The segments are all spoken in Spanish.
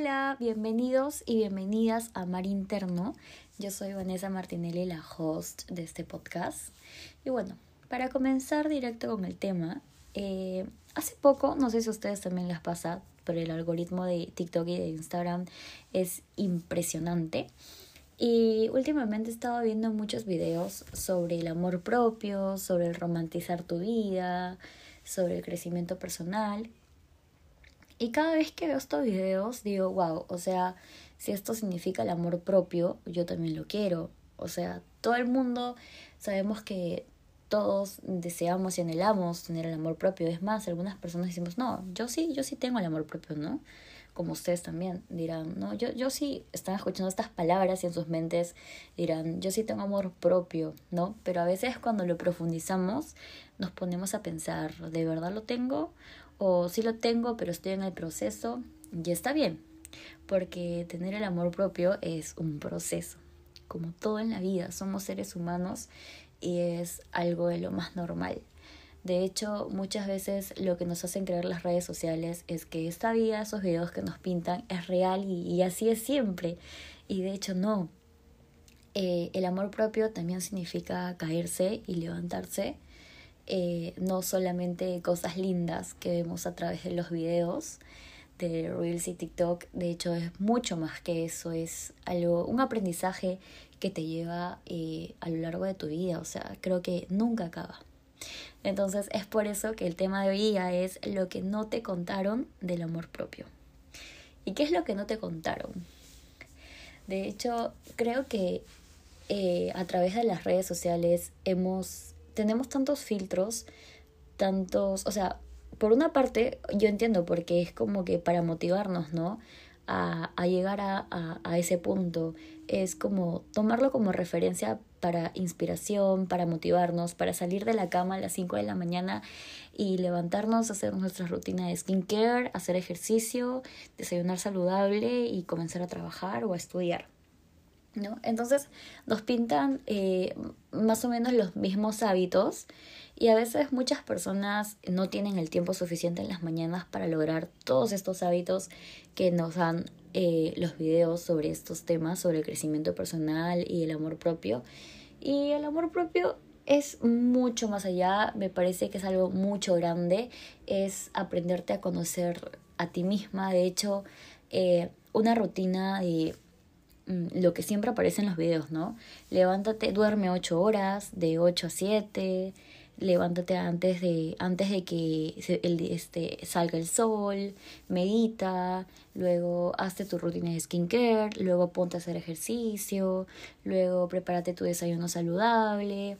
Hola, bienvenidos y bienvenidas a Mar Interno. Yo soy Vanessa Martinelli, la host de este podcast. Y bueno, para comenzar directo con el tema, eh, hace poco, no sé si ustedes también les pasa, pero el algoritmo de TikTok y de Instagram es impresionante. Y últimamente he estado viendo muchos videos sobre el amor propio, sobre el romantizar tu vida, sobre el crecimiento personal. Y cada vez que veo estos videos digo, wow, o sea, si esto significa el amor propio, yo también lo quiero. O sea, todo el mundo sabemos que todos deseamos y anhelamos tener el amor propio. Es más, algunas personas decimos, no, yo sí, yo sí tengo el amor propio, ¿no? Como ustedes también dirán, no, yo, yo sí están escuchando estas palabras y en sus mentes dirán, yo sí tengo amor propio, ¿no? Pero a veces cuando lo profundizamos nos ponemos a pensar, ¿de verdad lo tengo? O sí lo tengo, pero estoy en el proceso y está bien, porque tener el amor propio es un proceso. Como todo en la vida, somos seres humanos y es algo de lo más normal. De hecho, muchas veces lo que nos hacen creer las redes sociales es que esta vida, esos videos que nos pintan, es real y, así es siempre. Y de hecho no. Eh, el amor propio también significa caerse y levantarse eh, no solamente cosas lindas que vemos a través de los videos de Reels y TikTok, de hecho es mucho más que eso, es algo, un aprendizaje que te lleva eh, a lo largo de tu vida, o sea, creo que nunca acaba. Entonces es por eso que el tema de hoy día es lo que no te contaron del amor propio. ¿Y qué es lo que no te contaron? De hecho, creo que eh, a través de las redes sociales hemos tenemos tantos filtros, tantos, o sea, por una parte yo entiendo porque es como que para motivarnos, ¿no? A, a llegar a, a, a, ese punto. Es como tomarlo como referencia para inspiración, para motivarnos, para salir de la cama a las 5 de la mañana y levantarnos, hacer nuestra rutina de skincare, hacer ejercicio, desayunar saludable y comenzar a trabajar o a estudiar. ¿No? Entonces nos pintan eh, más o menos los mismos hábitos y a veces muchas personas no tienen el tiempo suficiente en las mañanas para lograr todos estos hábitos que nos dan eh, los videos sobre estos temas, sobre el crecimiento personal y el amor propio. Y el amor propio es mucho más allá, me parece que es algo mucho grande, es aprenderte a conocer a ti misma, de hecho, eh, una rutina de lo que siempre aparece en los videos, ¿no? Levántate, duerme 8 horas, de 8 a 7, levántate antes de, antes de que el, este, salga el sol, medita, luego hazte tu rutina de skincare, luego ponte a hacer ejercicio, luego prepárate tu desayuno saludable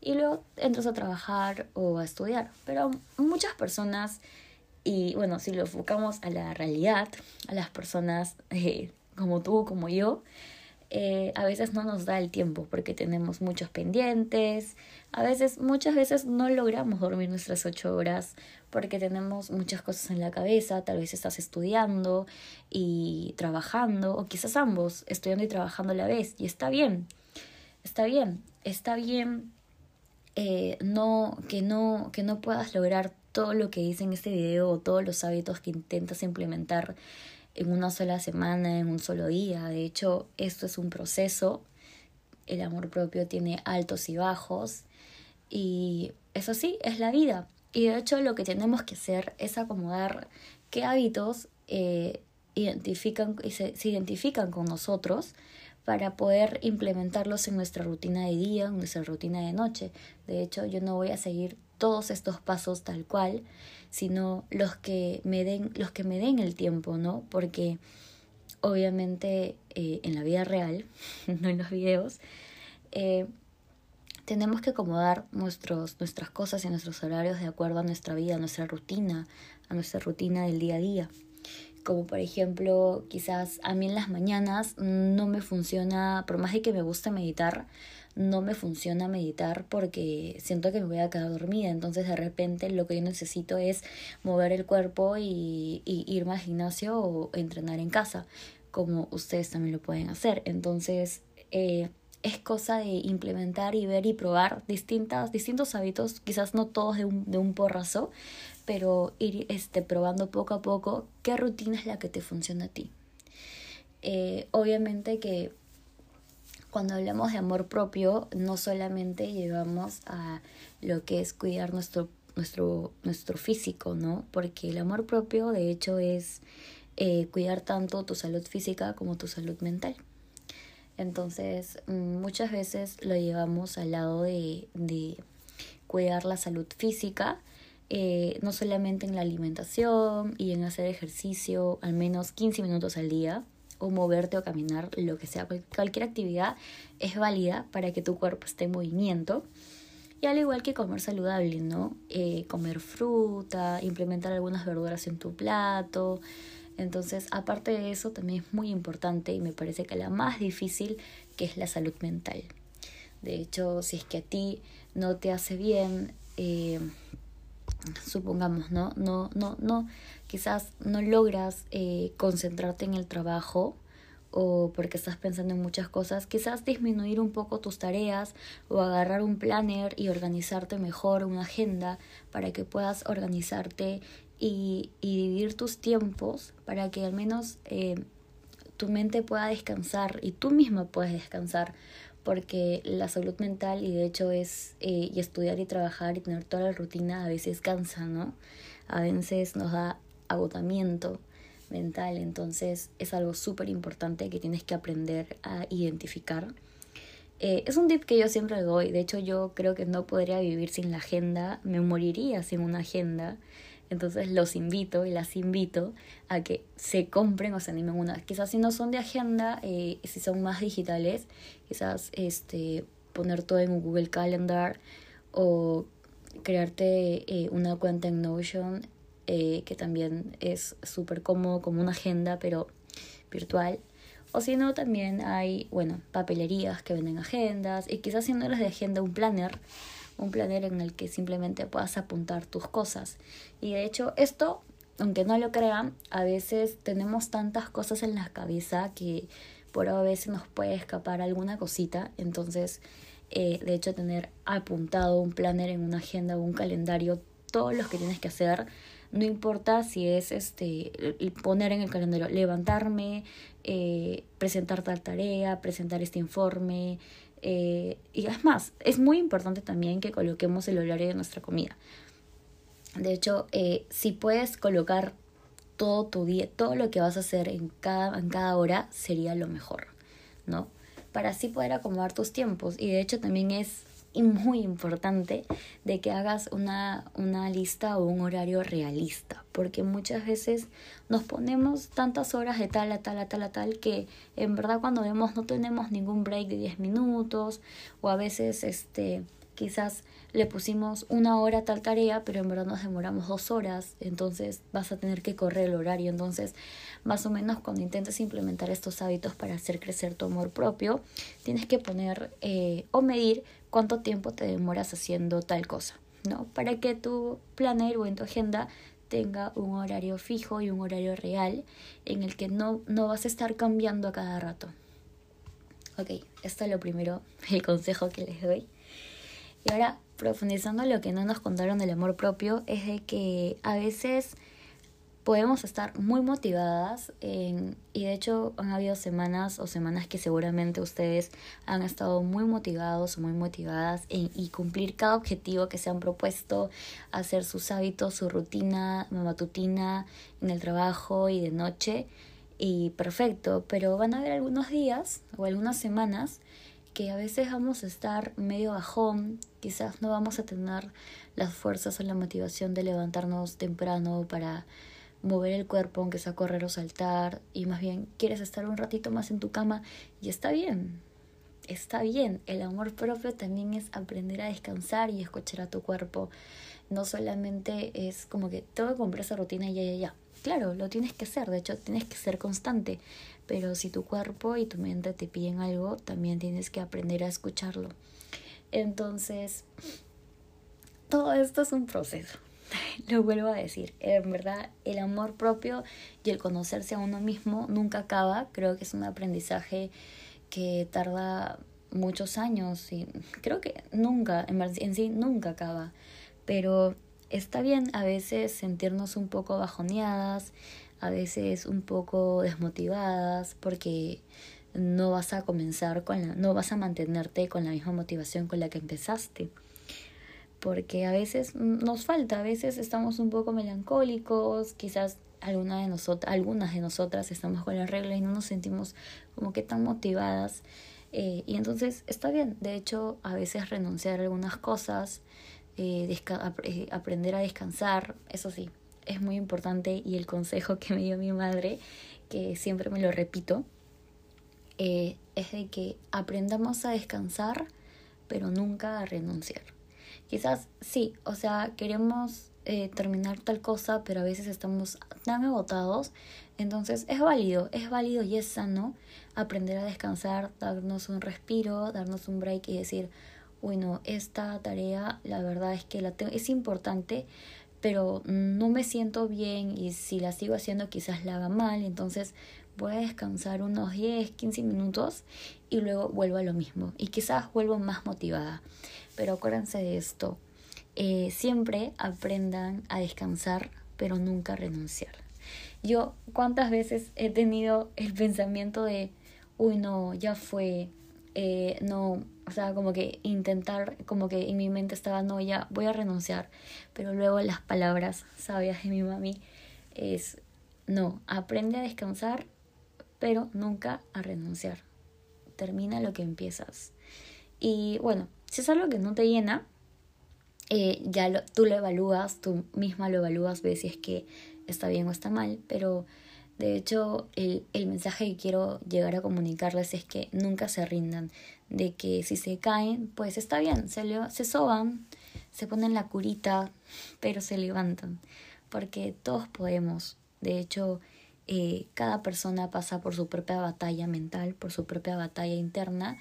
y luego entras a trabajar o a estudiar. Pero muchas personas, y bueno, si lo enfocamos a la realidad, a las personas eh, como tú, como yo, eh, a veces no nos da el tiempo porque tenemos muchos pendientes, a veces, muchas veces no logramos dormir nuestras ocho horas porque tenemos muchas cosas en la cabeza, tal vez estás estudiando y trabajando, o quizás ambos, estudiando y trabajando a la vez, y está bien, está bien, está bien eh, no, que, no, que no puedas lograr todo lo que dice en este video o todos los hábitos que intentas implementar en una sola semana, en un solo día. De hecho, esto es un proceso. El amor propio tiene altos y bajos. Y eso sí, es la vida. Y de hecho lo que tenemos que hacer es acomodar qué hábitos eh, identifican y se, se identifican con nosotros para poder implementarlos en nuestra rutina de día, en nuestra rutina de noche. De hecho, yo no voy a seguir todos estos pasos tal cual, sino los que me den, los que me den el tiempo, ¿no? Porque obviamente eh, en la vida real, no en los videos, eh, tenemos que acomodar nuestros, nuestras cosas y nuestros horarios de acuerdo a nuestra vida, a nuestra rutina, a nuestra rutina del día a día. Como por ejemplo, quizás a mí en las mañanas no me funciona, por más de que me guste meditar, no me funciona meditar porque siento que me voy a quedar dormida. Entonces de repente lo que yo necesito es mover el cuerpo y, y irme al gimnasio o entrenar en casa, como ustedes también lo pueden hacer. Entonces eh, es cosa de implementar y ver y probar distintas, distintos hábitos, quizás no todos de un, de un porrazo, pero ir este, probando poco a poco qué rutina es la que te funciona a ti. Eh, obviamente que cuando hablamos de amor propio, no solamente llevamos a lo que es cuidar nuestro, nuestro, nuestro físico, ¿no? Porque el amor propio, de hecho, es eh, cuidar tanto tu salud física como tu salud mental. Entonces, muchas veces lo llevamos al lado de, de cuidar la salud física, eh, no solamente en la alimentación y en hacer ejercicio al menos 15 minutos al día, o moverte o caminar, lo que sea, cualquier actividad es válida para que tu cuerpo esté en movimiento. Y al igual que comer saludable, ¿no? Eh, comer fruta, implementar algunas verduras en tu plato. Entonces, aparte de eso, también es muy importante y me parece que la más difícil, que es la salud mental. De hecho, si es que a ti no te hace bien, eh, supongamos, ¿no? No, no, no, quizás no logras eh, concentrarte en el trabajo o porque estás pensando en muchas cosas, quizás disminuir un poco tus tareas o agarrar un planner y organizarte mejor, una agenda para que puedas organizarte y, y dividir tus tiempos para que al menos eh, tu mente pueda descansar y tú misma puedas descansar porque la salud mental y de hecho es eh, y estudiar y trabajar y tener toda la rutina a veces cansa, ¿no? A veces nos da agotamiento mental, entonces es algo súper importante que tienes que aprender a identificar. Eh, es un tip que yo siempre doy, de hecho yo creo que no podría vivir sin la agenda, me moriría sin una agenda, entonces los invito y las invito a que se compren o se animen una. Quizás si no son de agenda, eh, si son más digitales, quizás este, poner todo en Google Calendar o crearte eh, una cuenta en Notion eh, que también es súper cómodo como una agenda, pero virtual. O si no, también hay, bueno, papelerías que venden agendas. Y quizás si no eres de agenda, un planner. Un planner en el que simplemente puedas apuntar tus cosas. Y de hecho, esto, aunque no lo crean, a veces tenemos tantas cosas en la cabeza que por a veces nos puede escapar alguna cosita. Entonces, eh, de hecho, tener apuntado un planner en una agenda o un calendario, todos los que tienes que hacer no importa si es este poner en el calendario, levantarme, eh, presentar tal tarea, presentar este informe. Eh, y es más, es muy importante también que coloquemos el horario de nuestra comida. De hecho, si puedes colocar todo tu día, todo lo que vas a hacer en cada, en cada hora, sería lo mejor, ¿no? Para así poder acomodar tus tiempos. Y de hecho también es muy importante de que hagas una, una lista o un horario realista, porque muchas veces nos ponemos tantas horas de tal a tal a tal a tal que en verdad cuando vemos no tenemos ningún break de 10 minutos o a veces este quizás le pusimos una hora a tal tarea, pero en verdad nos demoramos dos horas, entonces vas a tener que correr el horario. Entonces, más o menos cuando intentes implementar estos hábitos para hacer crecer tu amor propio, tienes que poner eh, o medir cuánto tiempo te demoras haciendo tal cosa, ¿no? Para que tu planner o en tu agenda tenga un horario fijo y un horario real en el que no, no vas a estar cambiando a cada rato. Ok, esto es lo primero, el consejo que les doy. Y ahora, profundizando lo que no nos contaron del amor propio, es de que a veces podemos estar muy motivadas y de hecho han habido semanas o semanas que seguramente ustedes han estado muy motivados o muy motivadas en, y cumplir cada objetivo que se han propuesto, hacer sus hábitos, su rutina matutina en el trabajo y de noche y perfecto, pero van a haber algunos días o algunas semanas que a veces vamos a estar medio bajón, quizás no vamos a tener las fuerzas o la motivación de levantarnos temprano para mover el cuerpo, aunque sea correr o saltar, y más bien quieres estar un ratito más en tu cama, y está bien, está bien. El amor propio también es aprender a descansar y escuchar a tu cuerpo. No solamente es como que tengo que cumplir esa rutina y ya, ya, ya. Claro, lo tienes que hacer, de hecho tienes que ser constante, pero si tu cuerpo y tu mente te piden algo, también tienes que aprender a escucharlo. Entonces, todo esto es un proceso. Lo vuelvo a decir, en verdad el amor propio y el conocerse a uno mismo nunca acaba, creo que es un aprendizaje que tarda muchos años y creo que nunca, en sí nunca acaba, pero está bien a veces sentirnos un poco bajoneadas, a veces un poco desmotivadas porque no vas a comenzar con la, no vas a mantenerte con la misma motivación con la que empezaste. Porque a veces nos falta, a veces estamos un poco melancólicos, quizás alguna de nosotras, algunas de nosotras estamos con la regla y no nos sentimos como que tan motivadas. Eh, y entonces está bien, de hecho, a veces renunciar a algunas cosas, eh, eh, aprender a descansar, eso sí, es muy importante y el consejo que me dio mi madre, que siempre me lo repito, es de que aprendamos a descansar, pero nunca a renunciar. Quizás sí, o sea, queremos eh, terminar tal cosa, pero a veces estamos tan agotados. Entonces es válido, es válido y es sano aprender a descansar, darnos un respiro, darnos un break y decir, bueno, esta tarea la verdad es que la es importante, pero no me siento bien y si la sigo haciendo quizás la haga mal, entonces voy a descansar unos 10, 15 minutos y luego vuelvo a lo mismo y quizás vuelvo más motivada. Pero acuérdense de esto, eh, siempre aprendan a descansar, pero nunca renunciar. Yo cuántas veces he tenido el pensamiento de, uy, no, ya fue, eh, no, o sea, como que intentar, como que en mi mente estaba, no, ya voy a renunciar, pero luego las palabras sabias de mi mami es, no, aprende a descansar, pero nunca a renunciar. Termina lo que empiezas. Y bueno, si es algo que no te llena, eh, ya lo, tú lo evalúas, tú misma lo evalúas, ves si es que está bien o está mal, pero de hecho el, el mensaje que quiero llegar a comunicarles es que nunca se rindan, de que si se caen, pues está bien, se, le, se soban, se ponen la curita, pero se levantan, porque todos podemos, de hecho eh, cada persona pasa por su propia batalla mental, por su propia batalla interna,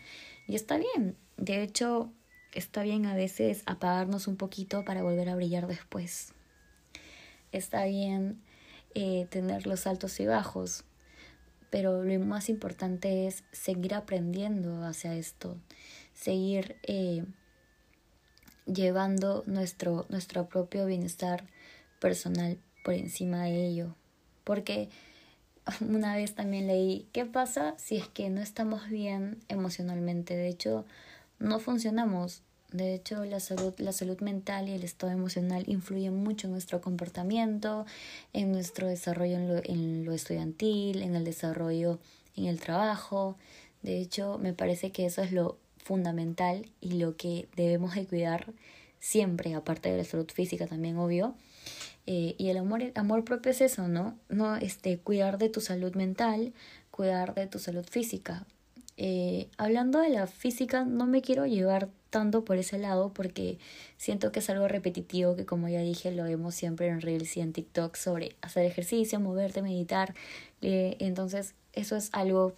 y está bien, de hecho Está bien a veces apagarnos un poquito para volver a brillar después. Está bien eh, tener los altos y bajos, pero lo más importante es seguir aprendiendo hacia esto, seguir eh, llevando nuestro, nuestro propio bienestar personal por encima de ello. Porque una vez también leí, ¿qué pasa si es que no estamos bien emocionalmente? De hecho, no funcionamos. De hecho, la salud, la salud mental y el estado emocional influyen mucho en nuestro comportamiento, en nuestro desarrollo en lo, en lo estudiantil, en el desarrollo en el trabajo. De hecho, me parece que eso es lo fundamental y lo que debemos de cuidar siempre, aparte de la salud física también, obvio. Eh, y el amor, amor propio es eso, ¿no? No este, cuidar de tu salud mental, cuidar de tu salud física. Eh, hablando de la física, no me quiero llevar tanto por ese lado porque siento que es algo repetitivo que como ya dije lo vemos siempre en Reels y en TikTok sobre hacer ejercicio, moverte, meditar. Eh, entonces eso es algo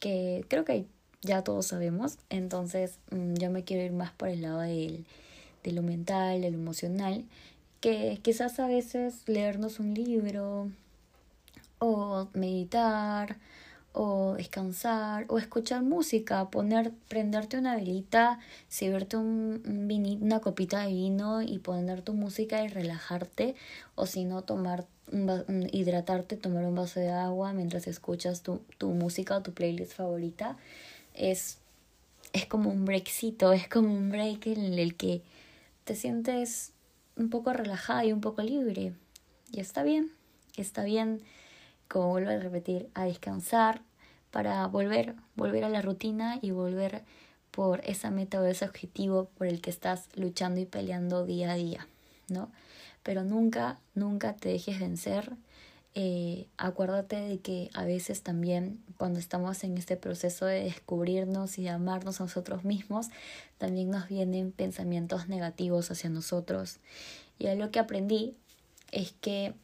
que creo que ya todos sabemos. Entonces mm, yo me quiero ir más por el lado del, de lo mental, de lo emocional, que quizás a veces leernos un libro o meditar o descansar o escuchar música, poner, prenderte una velita, servirte un, un una copita de vino y poner tu música y relajarte o si no tomar hidratarte, tomar un vaso de agua mientras escuchas tu, tu música o tu playlist favorita. Es, es como un breakcito, es como un break en el que te sientes un poco relajada y un poco libre. Y está bien, está bien como vuelvo a repetir, a descansar para volver, volver a la rutina y volver por esa meta o ese objetivo por el que estás luchando y peleando día a día, ¿no? Pero nunca, nunca te dejes vencer. Eh, acuérdate de que a veces también cuando estamos en este proceso de descubrirnos y de amarnos a nosotros mismos, también nos vienen pensamientos negativos hacia nosotros. Y lo que aprendí es que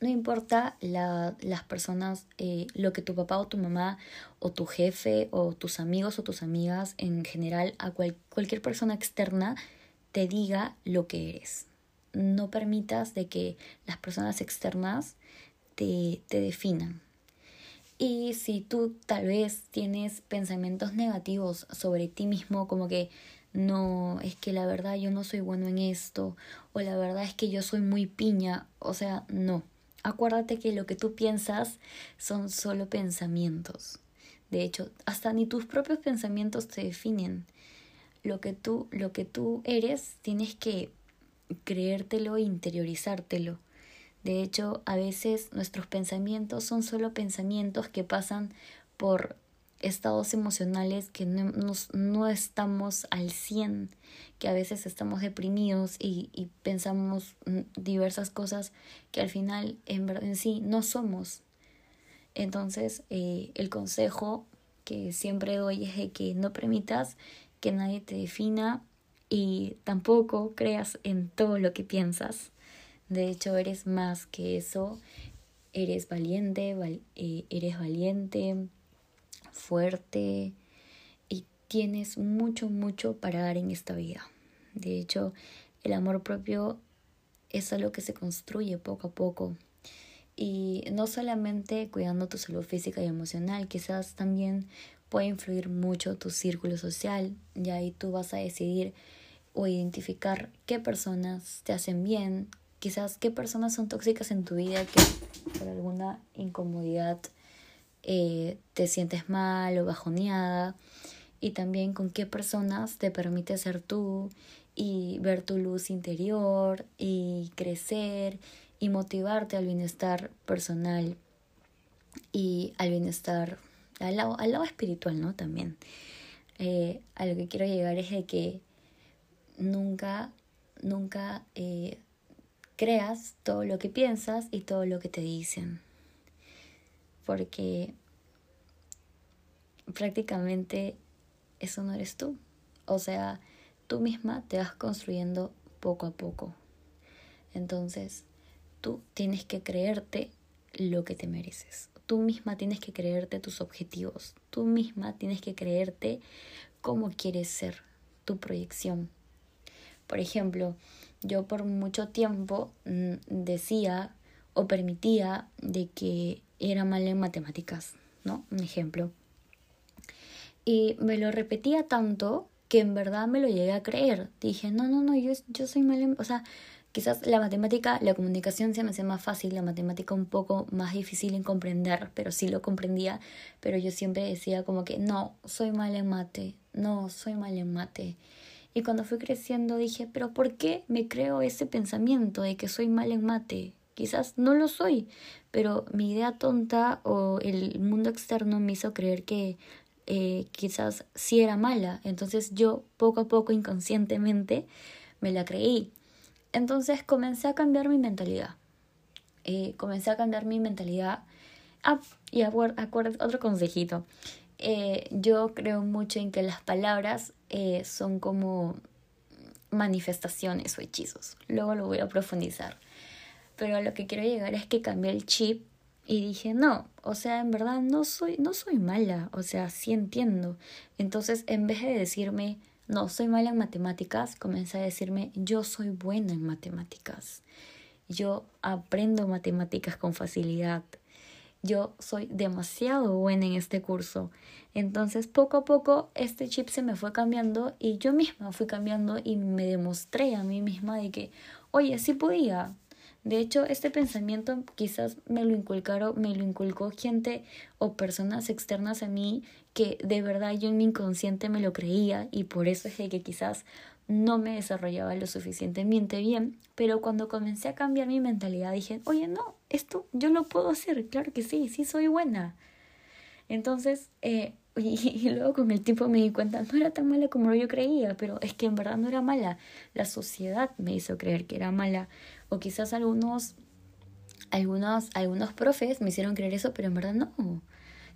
no importa la, las personas, eh, lo que tu papá o tu mamá o tu jefe o tus amigos o tus amigas en general, a cualquier persona externa te diga lo que eres. No permitas de que las personas externas te, te definan. Y si tú tal vez tienes pensamientos negativos sobre ti mismo, como que no, es que la verdad yo no soy bueno en esto, o la verdad es que yo soy muy piña, o sea, no acuérdate que lo que tú piensas son solo pensamientos. De hecho, hasta ni tus propios pensamientos te definen. Lo que tú, lo que tú eres, tienes que creértelo e interiorizártelo. De hecho, a veces nuestros pensamientos son solo pensamientos que pasan por estados emocionales que no, no estamos al 100, que a veces estamos deprimidos y, y, pensamos diversas cosas que al final en, en sí no somos. Entonces, eh, el consejo que siempre doy es de que no permitas que nadie te defina y tampoco creas en todo lo que piensas. De hecho, eres más que eso. Eres valiente, eh, eres valiente, fuerte y tienes mucho, mucho para dar en esta vida. De hecho, el amor propio es algo que se construye poco a poco. Y no solamente cuidando tu salud física y emocional, quizás también puede influir mucho tu círculo social. Y ahí tú vas a decidir o identificar qué personas te hacen bien, quizás qué personas son tóxicas en tu vida que por alguna incomodidad eh, te sientes mal o bajoneada y también con qué personas te permite ser tú y ver tu luz interior y crecer y motivarte al bienestar personal y al bienestar al lado, al lado espiritual, ¿no? También. Eh, a lo que quiero llegar es de que nunca, nunca eh, creas todo lo que piensas y todo lo que te dicen. Porque prácticamente eso no eres tú. O sea, tú misma te vas construyendo poco a poco. Entonces, tú tienes que creerte lo que te mereces. Tú misma tienes que creerte tus objetivos. Tú misma tienes que creerte cómo quieres ser, tu proyección. Por ejemplo, yo por mucho tiempo mm, decía o permitía de que era mal en matemáticas, ¿no? Un ejemplo. Y me lo repetía tanto que en verdad me lo llegué a creer. Dije, no, no, no, yo, yo soy mal en... O sea, quizás la matemática, la comunicación se me hace más fácil, la matemática un poco más difícil en comprender, pero sí lo comprendía. Pero yo siempre decía como que, no, soy mal en mate, no, soy mal en mate. Y cuando fui creciendo dije, pero ¿por qué me creo ese pensamiento de que soy mal en mate? Quizás no lo soy, pero mi idea tonta o el mundo externo me hizo creer que eh, quizás sí era mala. Entonces yo poco a poco inconscientemente me la creí. Entonces comencé a cambiar mi mentalidad. Eh, comencé a cambiar mi mentalidad. Ah, y acuerdo, otro consejito. Eh, yo creo mucho en que las palabras eh, son como manifestaciones o hechizos. Luego lo voy a profundizar. Pero a lo que quiero llegar es que cambié el chip y dije, no, o sea, en verdad no soy, no soy mala, o sea, sí entiendo. Entonces, en vez de decirme, no, soy mala en matemáticas, comencé a decirme, yo soy buena en matemáticas. Yo aprendo matemáticas con facilidad yo soy demasiado buena en este curso. Entonces poco a poco este chip se me fue cambiando y yo misma fui cambiando y me demostré a mí misma de que, oye, sí podía. De hecho, este pensamiento quizás me lo inculcaron, me lo inculcó gente o personas externas a mí que de verdad yo en mi inconsciente me lo creía y por eso es que quizás no me desarrollaba lo suficientemente bien, pero cuando comencé a cambiar mi mentalidad dije, oye, no, esto yo lo puedo hacer, claro que sí, sí soy buena. Entonces, eh, y, luego con el tiempo me di cuenta, no era tan mala como yo creía, pero es que en verdad no era mala. La sociedad me hizo creer que era mala, o quizás algunos, algunos, algunos profes me hicieron creer eso, pero en verdad no.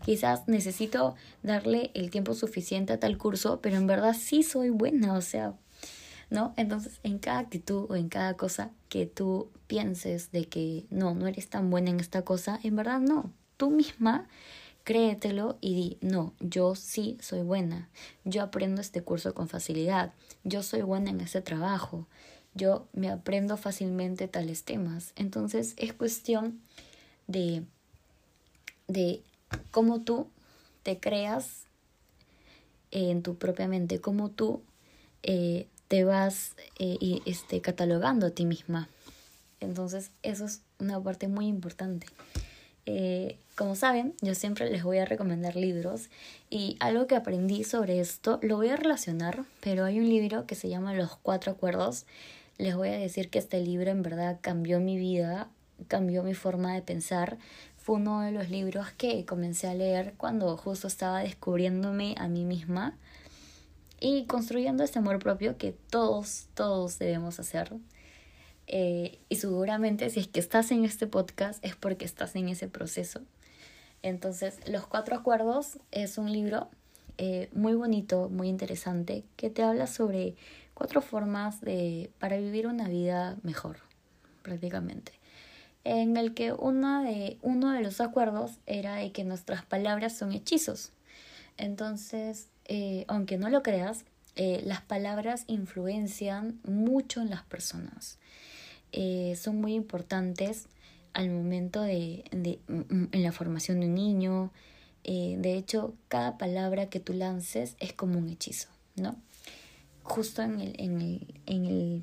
Quizás necesito darle el tiempo suficiente a tal curso, pero en verdad sí soy buena, o sea, ¿no? Entonces, en cada actitud o en cada cosa que tú pienses de que no, no eres tan buena en esta cosa, en verdad no. Tú misma créetelo y di, no, yo sí soy buena. Yo aprendo este curso con facilidad. Yo soy buena en este trabajo. Yo me aprendo fácilmente tales temas. Entonces, es cuestión de de cómo tú te creas en tu propia mente, cómo tú eh, te vas eh, y, este, catalogando a ti misma. Entonces, eso es una parte muy importante. Eh, como saben, yo siempre les voy a recomendar libros y algo que aprendí sobre esto lo voy a relacionar, pero hay un libro que se llama Los Cuatro Acuerdos. Les voy a decir que este libro en verdad cambió mi vida, cambió mi forma de pensar. Fue uno de los libros que comencé a leer cuando justo estaba descubriéndome a mí misma y construyendo este amor propio que todos, todos debemos hacer. Eh, y seguramente si es que estás en este podcast es porque estás en ese proceso. Entonces, Los Cuatro Acuerdos es un libro eh, muy bonito, muy interesante, que te habla sobre cuatro formas de, para vivir una vida mejor, prácticamente. En el que una de, uno de los acuerdos era que nuestras palabras son hechizos. Entonces, eh, aunque no lo creas, las palabras influencian mucho en las personas. Eh, son muy importantes al momento de, de, mm, en la formación de un niño. Eh, de hecho, cada palabra que tú lances es como un hechizo, ¿no? Justo en el, en el, en el,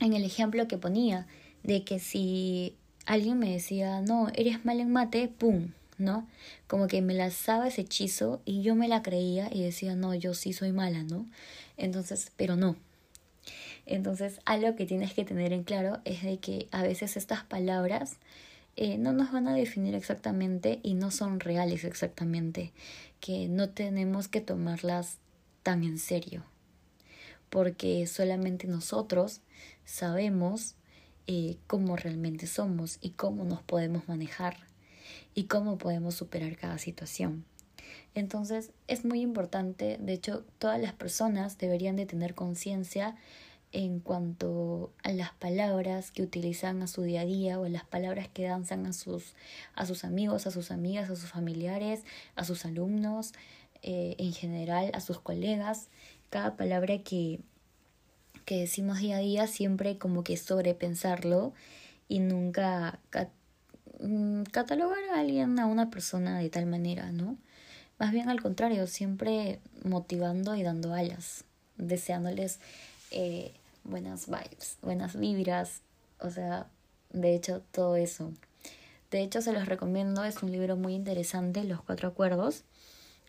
en el ejemplo que ponía, de que si alguien me decía, no, eres mal en mate, ¡pum! ¿no? Como que me lanzaba ese hechizo y yo me la creía y decía, no, yo sí soy mala, ¿no? Entonces, pero no, entonces, algo que tienes que tener en claro es de que a veces estas palabras eh, no nos van a definir exactamente y no son reales exactamente, que no tenemos que tomarlas tan en serio, porque solamente nosotros sabemos eh, cómo realmente somos y cómo nos podemos manejar y cómo podemos superar cada situación. Entonces es muy importante, de hecho todas las personas deberían de tener conciencia en cuanto a las palabras que utilizan a su día a día o las palabras que danzan a sus, a sus amigos, a sus amigas, a sus familiares, a sus alumnos, eh, en general, a sus colegas. Cada palabra que, que decimos día a día siempre como que sobrepensarlo y nunca mm, catalogar a alguien, a una persona de tal manera, ¿no? Más bien al contrario, siempre motivando y dando alas, deseándoles eh, buenas vibes, buenas vibras, o sea, de hecho todo eso. De hecho se los recomiendo, es un libro muy interesante, Los Cuatro Acuerdos.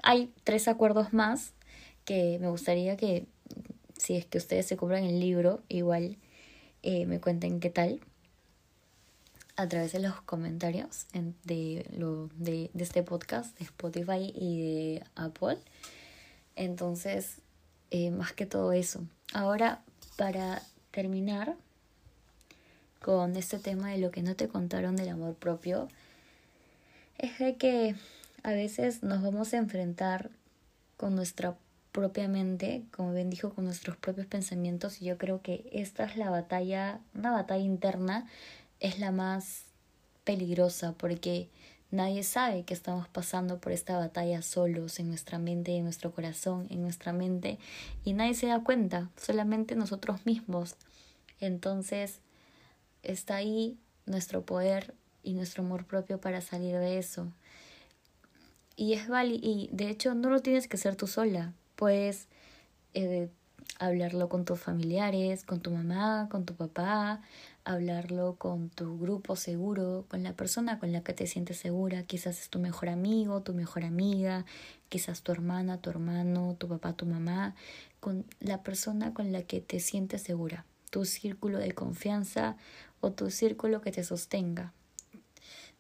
Hay tres acuerdos más que me gustaría que, si es que ustedes se compran el libro, igual eh, me cuenten qué tal a través de los comentarios de, lo, de, de este podcast de Spotify y de Apple. Entonces, eh, más que todo eso. Ahora para terminar con este tema de lo que no te contaron del amor propio, es de que a veces nos vamos a enfrentar con nuestra propia mente, como bien dijo, con nuestros propios pensamientos y yo creo que esta es la batalla, una batalla interna, es la más peligrosa porque Nadie sabe que estamos pasando por esta batalla solos en nuestra mente, en nuestro corazón, en nuestra mente, y nadie se da cuenta, solamente nosotros mismos. Entonces, está ahí nuestro poder y nuestro amor propio para salir de eso. Y es válido, y de hecho no lo tienes que hacer tú sola, puedes eh, hablarlo con tus familiares, con tu mamá, con tu papá, hablarlo con tu grupo seguro, con la persona con la que te sientes segura, quizás es tu mejor amigo, tu mejor amiga, quizás tu hermana, tu hermano, tu papá, tu mamá, con la persona con la que te sientes segura, tu círculo de confianza o tu círculo que te sostenga.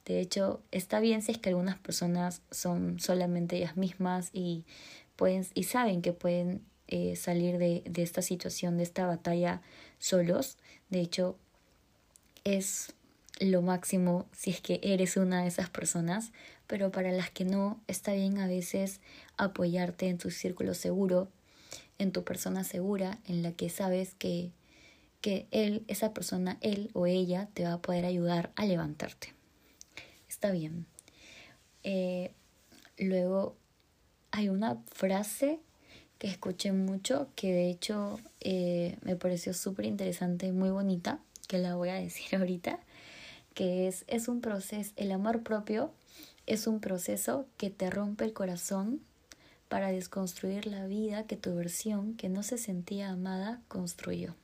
De hecho, está bien si es que algunas personas son solamente ellas mismas y pueden y saben que pueden eh, salir de, de esta situación, de esta batalla solos. De hecho, es lo máximo si es que eres una de esas personas, pero para las que no, está bien a veces apoyarte en tu círculo seguro, en tu persona segura, en la que sabes que, que él, esa persona, él o ella te va a poder ayudar a levantarte. Está bien. Eh, luego hay una frase que escuché mucho que de hecho eh, me pareció súper interesante y muy bonita que la voy a decir ahorita, que es, es un proceso, el amor propio es un proceso que te rompe el corazón para desconstruir la vida que tu versión, que no se sentía amada, construyó.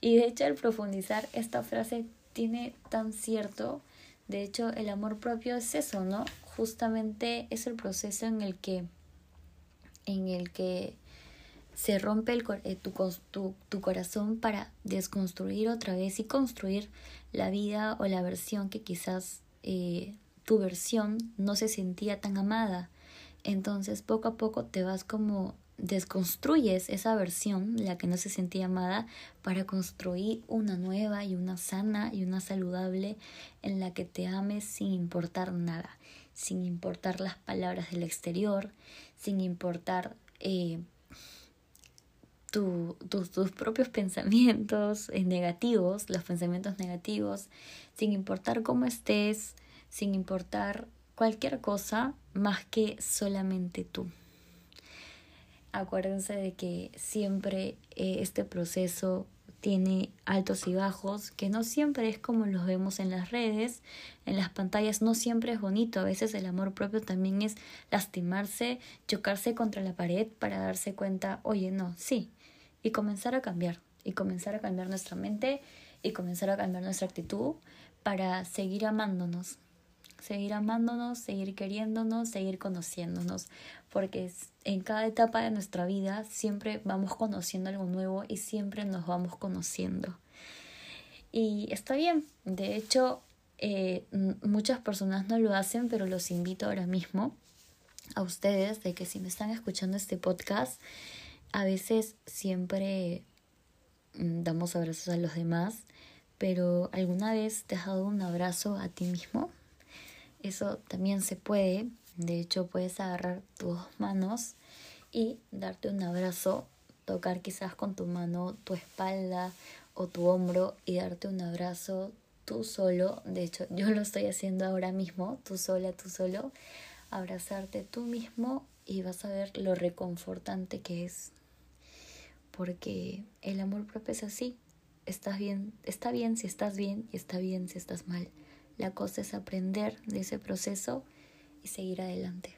Y de hecho al profundizar esta frase tiene tan cierto. De hecho, el amor propio es eso, ¿no? Justamente es el proceso en el que en el que se rompe el, eh, tu, tu, tu, corazón para desconstruir otra vez y construir la vida o la versión que quizás eh, tu versión no se sentía tan amada. Entonces poco a poco te vas como desconstruyes esa versión, la que no se sentía amada, para construir una nueva y una sana y una saludable en la que te ames sin importar nada, sin importar las palabras del exterior, sin importar eh, tus propios pensamientos eh, negativos, los pensamientos negativos, sin importar cómo estés, sin importar cualquier cosa más que solamente tú. Acuérdense de que siempre eh, este proceso tiene altos y bajos, que no siempre es como los vemos en las redes, en las pantallas, no siempre es bonito, a veces el amor propio también es lastimarse, chocarse contra la pared para darse cuenta, oye, no, sí, y comenzar a cambiar, y comenzar a cambiar nuestra mente y comenzar a cambiar nuestra actitud para seguir amándonos, seguir amándonos, seguir queriéndonos, seguir conociéndonos, porque en cada etapa de nuestra vida siempre vamos conociendo algo nuevo y siempre nos vamos conociendo. Y está bien, de hecho eh, muchas personas no lo hacen, pero los invito ahora mismo a ustedes de que si me están escuchando este podcast, a veces siempre mm, damos abrazos a los demás, pero ¿alguna vez te has dado un abrazo a ti mismo? Eso también se puede. De hecho, puedes agarrar tus manos y darte un abrazo, tocar quizás con tu mano tu espalda o tu hombro y darte un abrazo tú solo. De hecho, yo lo estoy haciendo ahora mismo, tú sola, tú solo. Abrazarte tú mismo y vas a ver lo reconfortante que es porque el amor propio es así. Estás bien, está bien si estás bien y está bien si estás mal. La cosa es aprender de ese proceso y seguir adelante.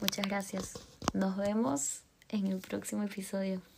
Muchas gracias. Nos vemos en el próximo episodio.